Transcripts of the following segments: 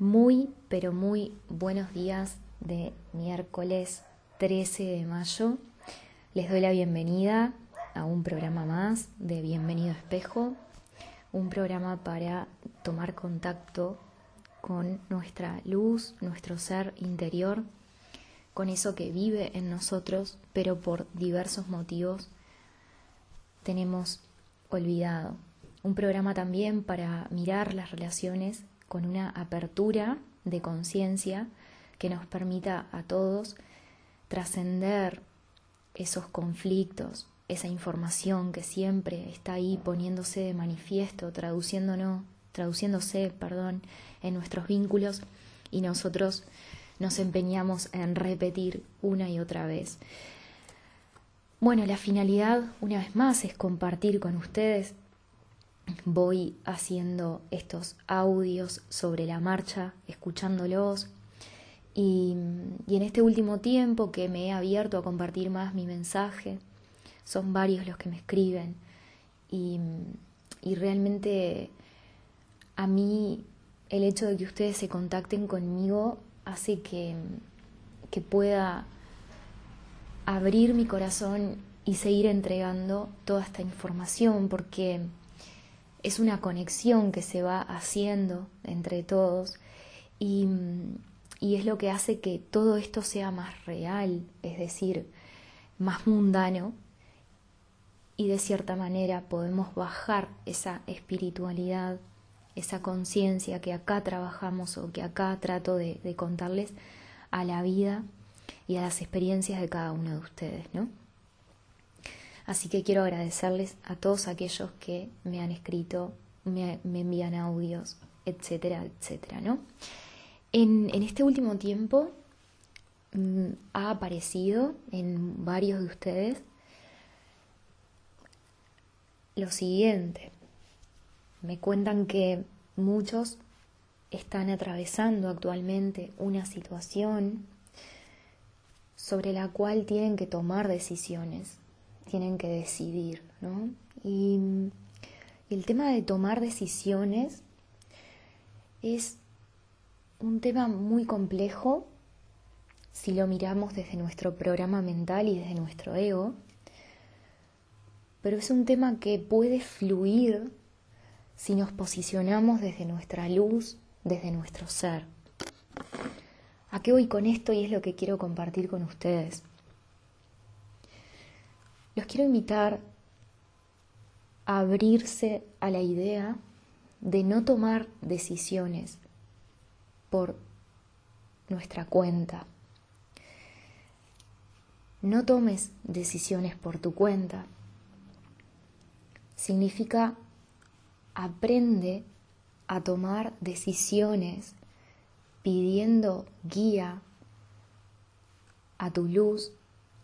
Muy, pero muy buenos días de miércoles 13 de mayo. Les doy la bienvenida a un programa más de Bienvenido Espejo, un programa para tomar contacto con nuestra luz, nuestro ser interior, con eso que vive en nosotros, pero por diversos motivos tenemos olvidado. Un programa también para mirar las relaciones con una apertura de conciencia que nos permita a todos trascender esos conflictos, esa información que siempre está ahí poniéndose de manifiesto, traduciéndonos, traduciéndose, perdón, en nuestros vínculos y nosotros nos empeñamos en repetir una y otra vez. Bueno, la finalidad, una vez más, es compartir con ustedes voy haciendo estos audios sobre la marcha, escuchándolos. Y, en este último tiempo que me he abierto a compartir más mi mensaje, son varios los que me escriben. Y, y realmente a mí el hecho de que ustedes se contacten conmigo hace que, que pueda abrir mi corazón y seguir entregando toda esta información porque es una conexión que se va haciendo entre todos y, es lo que hace que todo esto sea más real, es decir, más mundano y de cierta manera podemos bajar esa espiritualidad, esa conciencia que acá trabajamos o que acá trato de, de contarles a la vida y a las experiencias de cada uno de ustedes, ¿no? Así que quiero agradecerles a todos aquellos que me han escrito, me, envían audios, etcétera, etcétera, ¿no? En, este último tiempo mm, ha aparecido en varios de ustedes lo siguiente. Me cuentan que muchos están atravesando actualmente una situación sobre la cual tienen que tomar decisiones tienen que decidir, ¿no? Y, el tema de tomar decisiones es un tema muy complejo si lo miramos desde nuestro programa mental y desde nuestro ego, pero es un tema que puede fluir si nos posicionamos desde nuestra luz, desde nuestro ser. ¿A qué voy con esto y es lo que quiero compartir con ustedes? Los quiero invitar a abrirse a la idea de no tomar decisiones por nuestra cuenta. No tomes decisiones por tu cuenta. Significa aprende a tomar decisiones pidiendo guía a tu luz,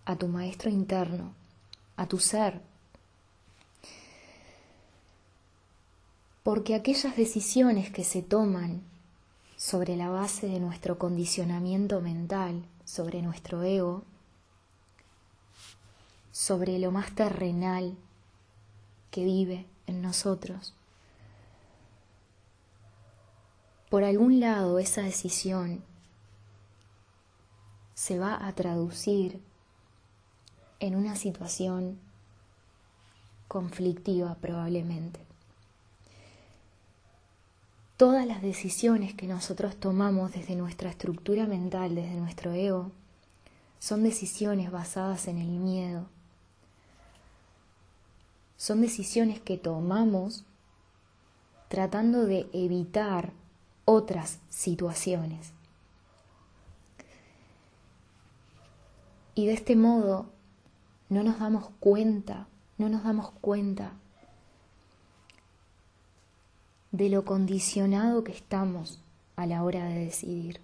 a tu maestro interno a tu ser. Porque aquellas decisiones que se toman sobre la base de nuestro condicionamiento mental, sobre nuestro ego, sobre lo más terrenal que vive en nosotros, por algún lado esa decisión se va a traducir en una situación conflictiva probablemente. Todas las decisiones que nosotros tomamos desde nuestra estructura mental, desde nuestro ego, son decisiones basadas en el miedo. Son decisiones que tomamos tratando de evitar otras situaciones. Y de este modo no nos damos cuenta, no nos damos cuenta de lo condicionado que estamos a la hora de decidir.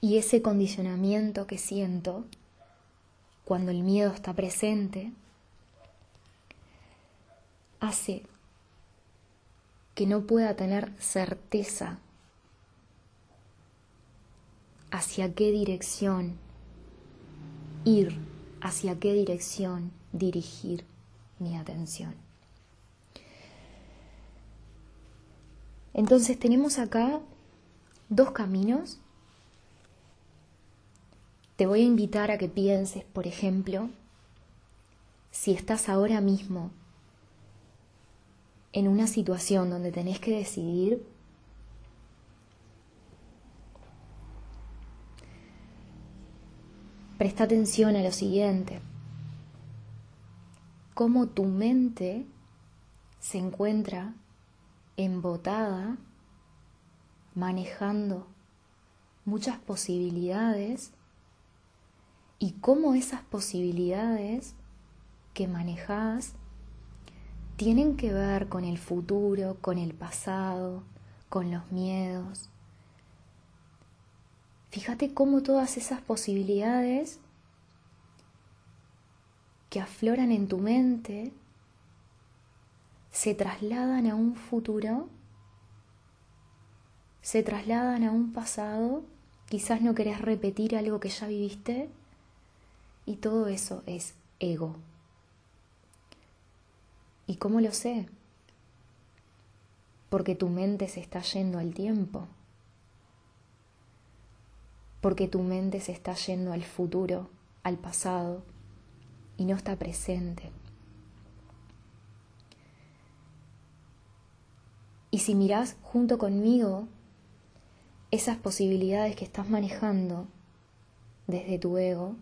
Y ese condicionamiento que siento cuando el miedo está presente hace que no pueda tener certeza hacia qué dirección ir, hacia qué dirección dirigir mi atención. Entonces tenemos acá dos caminos. Te voy a invitar a que pienses, por ejemplo, si estás ahora mismo en una situación donde tenés que decidir, presta atención a lo siguiente, cómo tu mente se encuentra embotada, manejando muchas posibilidades y cómo esas posibilidades que manejas tienen que ver con el futuro, con el pasado, con los miedos. Fíjate cómo todas esas posibilidades que afloran en tu mente se trasladan a un futuro, se trasladan a un pasado, quizás no querés repetir algo que ya viviste, y todo eso es ego. ¿Y cómo lo sé? Porque tu mente se está yendo al tiempo, porque tu mente se está yendo al futuro, al pasado, y no está presente. Y si mirás junto conmigo esas posibilidades que estás manejando desde tu ego,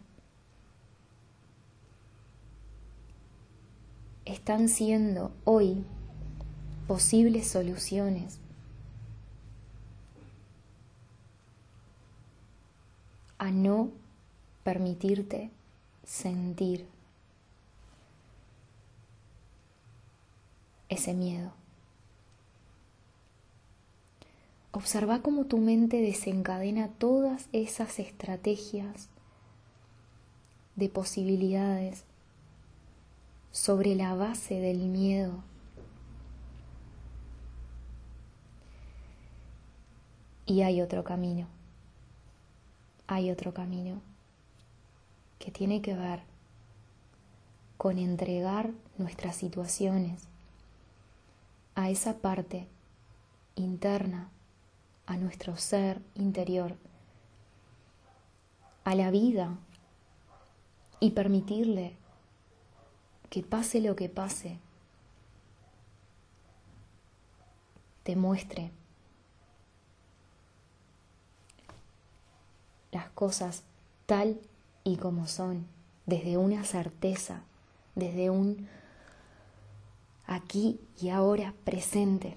están siendo hoy posibles soluciones a no permitirte sentir ese miedo. Observa cómo tu mente desencadena todas esas estrategias de posibilidades sobre la base del miedo. Y hay otro camino, hay otro camino que tiene que ver con entregar nuestras situaciones a esa parte interna a nuestro ser interior, a la vida y permitirle que pase lo que pase, te muestre las cosas tal y como son, desde una certeza, desde un aquí y ahora presente.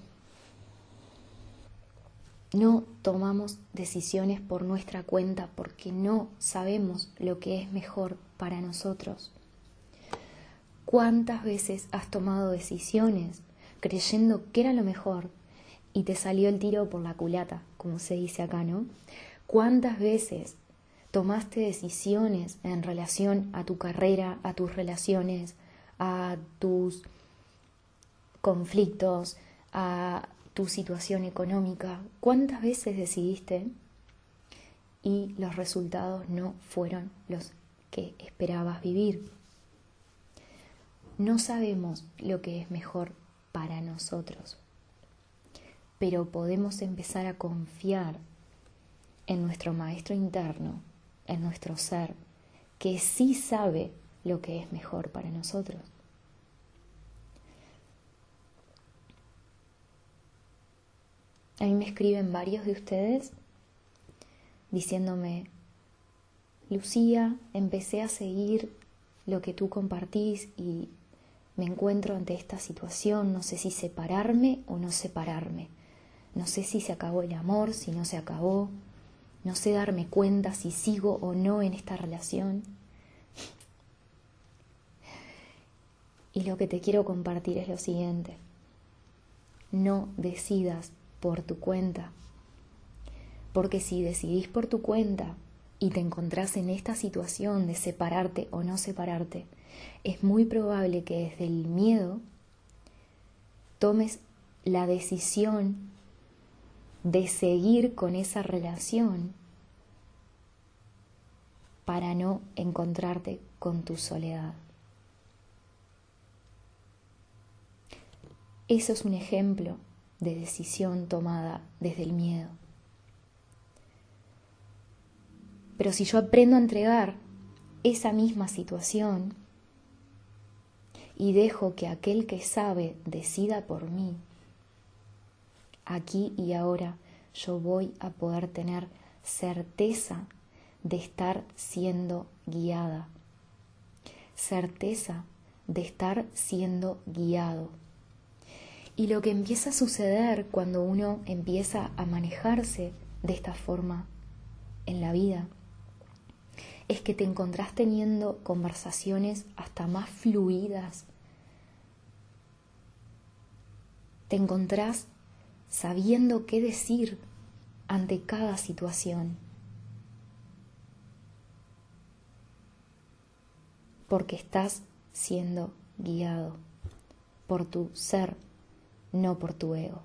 No tomamos decisiones por nuestra cuenta porque no sabemos lo que es mejor para nosotros. ¿Cuántas veces has tomado decisiones creyendo que era lo mejor y te salió el tiro por la culata, como se dice acá, ¿no? ¿Cuántas veces tomaste decisiones en relación a tu carrera, a tus relaciones, a tus conflictos, a tu situación económica, cuántas veces decidiste y los resultados no fueron los que esperabas vivir. No sabemos lo que es mejor para nosotros, pero podemos empezar a confiar en nuestro maestro interno, en nuestro ser, que sí sabe lo que es mejor para nosotros. A mí me escriben varios de ustedes diciéndome, Lucía, empecé a seguir lo que tú compartís y me encuentro ante esta situación, no sé si separarme o no separarme, no sé si se acabó el amor, si no se acabó, no sé darme cuenta si sigo o no en esta relación. Y lo que te quiero compartir es lo siguiente, no decidas por tu cuenta. Porque si decidís por tu cuenta y te encontrás en esta situación de separarte o no separarte, es muy probable que desde el miedo tomes la decisión de seguir con esa relación para no encontrarte con tu soledad. Eso es un ejemplo de decisión tomada desde el miedo. Pero si yo aprendo a entregar esa misma situación y dejo que aquel que sabe decida por mí, aquí y ahora yo voy a poder tener certeza de estar siendo guiada, certeza de estar siendo guiado. Y lo que empieza a suceder cuando uno empieza a manejarse de esta forma en la vida es que te encontrás teniendo conversaciones hasta más fluidas. Te encontrás sabiendo qué decir ante cada situación. Porque estás siendo guiado por tu ser, no por tu ego.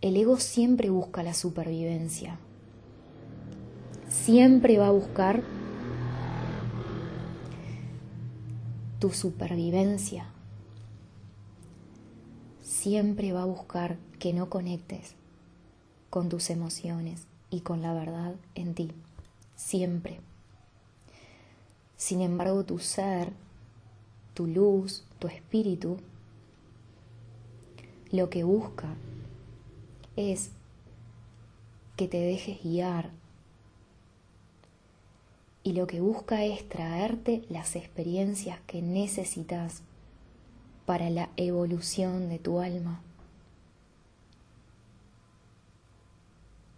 El ego siempre busca la supervivencia, siempre va a buscar tu supervivencia, siempre va a buscar que no conectes con tus emociones y con la verdad en ti, siempre. Sin embargo, tu ser, tu luz, tu espíritu, lo que busca es que te dejes guiar y lo que busca es traerte las experiencias que necesitas para la evolución de tu alma.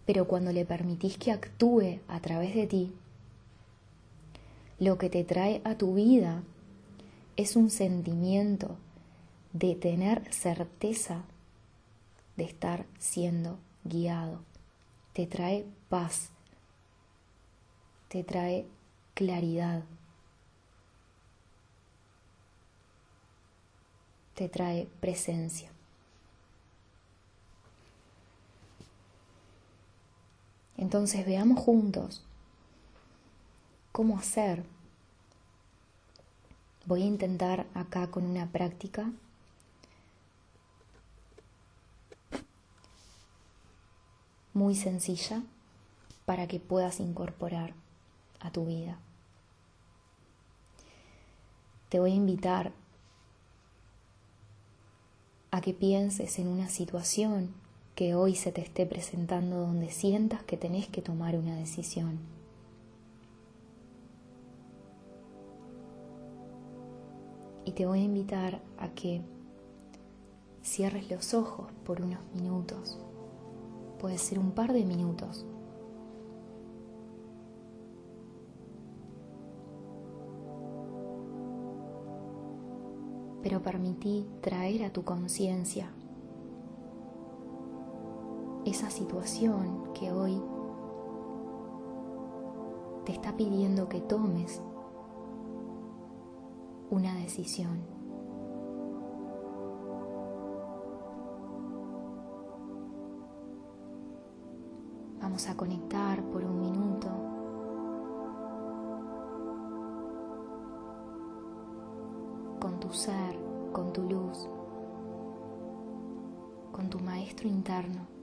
Pero cuando le permitís que actúe a través de ti, lo que te trae a tu vida es un sentimiento de tener certeza de estar siendo guiado. Te trae paz, te trae claridad, te trae presencia. Entonces veamos juntos cómo hacer. Voy a intentar acá con una práctica muy sencilla para que puedas incorporar a tu vida. Te voy a invitar a que pienses en una situación que hoy se te esté presentando donde sientas que tenés que tomar una decisión. y te voy a invitar a que cierres los ojos por unos minutos. Puede ser un par de minutos. Pero permití traer a tu conciencia esa situación que hoy te está pidiendo que tomes una decisión. Vamos a conectar por un minuto. Con tu luz, con tu maestro interno.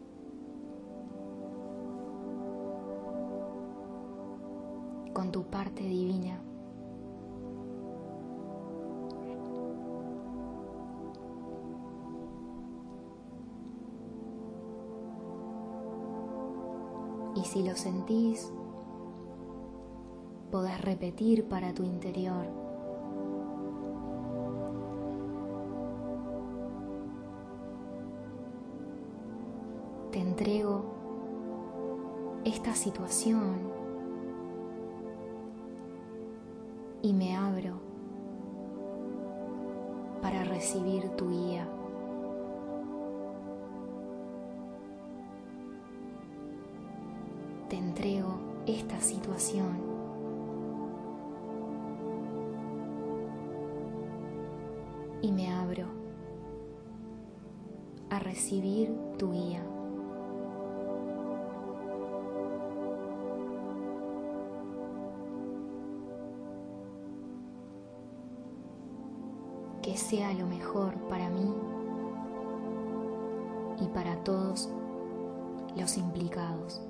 con tu parte divina. Y si lo sentís, podés repetir para tu interior. Situación y me abro para recibir tu guía. te entrego esta situación. Y me abro a recibir tu guía. Sea lo mejor para mí y para todos los implicados.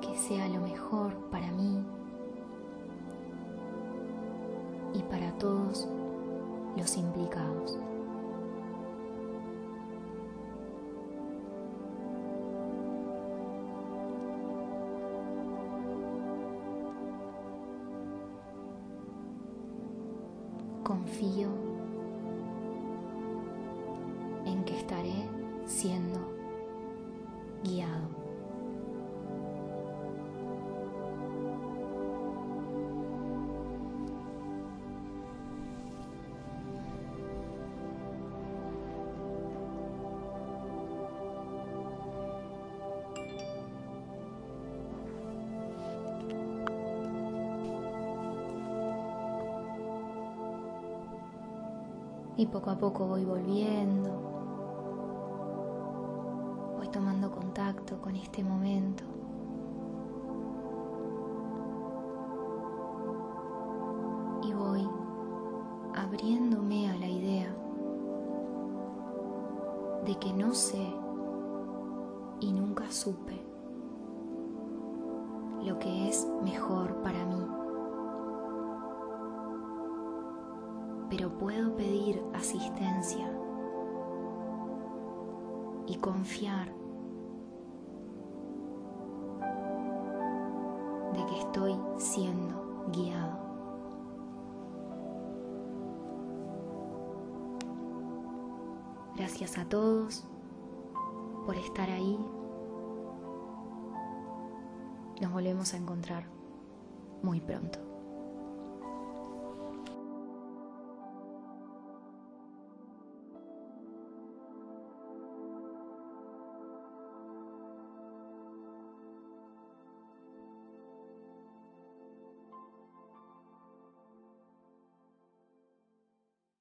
Que sea lo mejor para mí y para todos los implicados. Y poco a poco voy volviendo, voy tomando contacto con este momento. Y voy abriéndome a la idea de que no sé y nunca supe lo que es mejor para mí. Pero puedo pedir asistencia y confiar de que estoy siendo guiado. Gracias a todos por estar ahí. Nos volvemos a encontrar muy pronto.